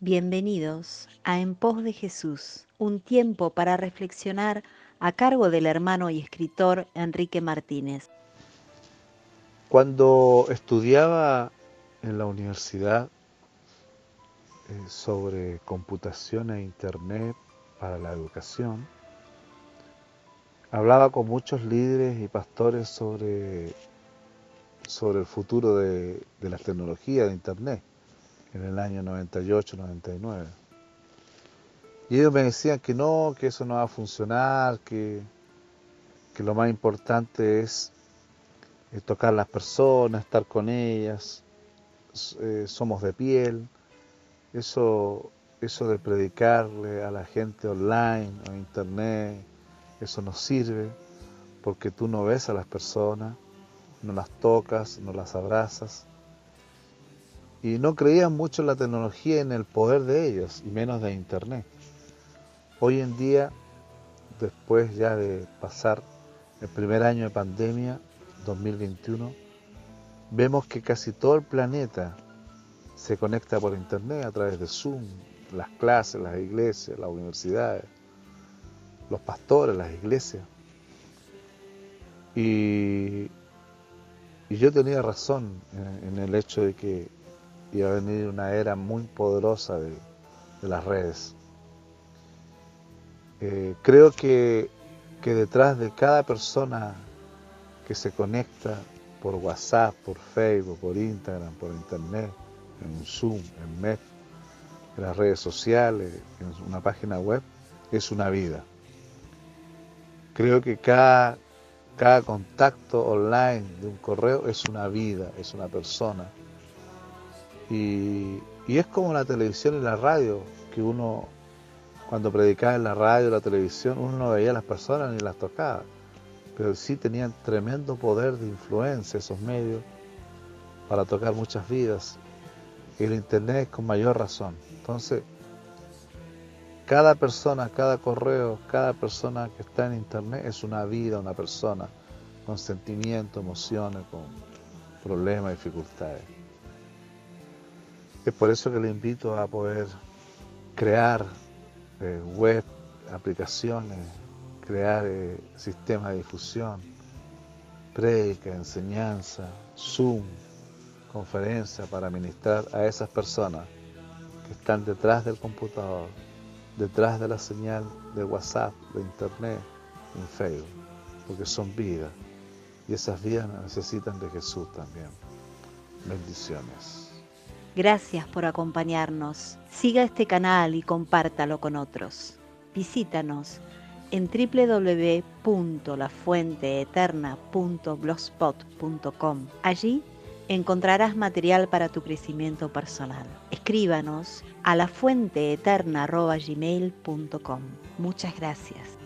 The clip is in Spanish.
Bienvenidos a En pos de Jesús, un tiempo para reflexionar a cargo del hermano y escritor Enrique Martínez. Cuando estudiaba en la universidad eh, sobre computación e internet para la educación, hablaba con muchos líderes y pastores sobre, sobre el futuro de, de la tecnología de internet en el año 98-99. Y ellos me decían que no, que eso no va a funcionar, que, que lo más importante es, tocar a las personas, estar con ellas, eh, somos de piel, eso, eso de predicarle a la gente online o internet, eso no sirve porque tú no ves a las personas, no las tocas, no las abrazas y no creían mucho en la tecnología y en el poder de ellos, y menos de Internet. Hoy en día, después ya de pasar el primer año de pandemia, 2021, vemos que casi todo el planeta se conecta por Internet a través de Zoom, las clases, las iglesias, las universidades, los pastores, las iglesias. Y, yo tenía razón en el hecho de que y va a venir una era muy poderosa de, las redes. Eh, creo que, detrás de cada persona que se conecta por WhatsApp, por Facebook, por Instagram, por Internet, en Zoom, en Met, en las redes sociales, en una página web, es una vida. Creo que cada, cada contacto online de un correo es una vida, es una persona. Y, es como la televisión y la radio, que uno cuando predicaba en la radio, la televisión, uno no veía a las personas ni las tocaba, pero sí tenían tremendo poder de influencia esos medios para tocar muchas vidas. Y el Internet con mayor razón. Entonces, cada persona, cada correo, cada persona que está en Internet es una vida, una persona, con sentimientos, emociones, con problemas, dificultades. Es por eso que le invito a poder crear eh, web, aplicaciones, crear eh, sistemas de difusión, prédica, enseñanza, Zoom, conferencia para ministrar a esas personas que están detrás del computador, detrás de la señal de WhatsApp, de Internet, en Facebook, porque son vidas y esas vidas necesitan de Jesús también. Bendiciones. Gracias por acompañarnos. Siga este canal y compártalo con otros. Visítanos en www.lafuenteeterna.blogspot.com. Allí encontrarás material para tu crecimiento personal. Escríbanos a lafuenteeterna.gmail.com. Muchas gracias.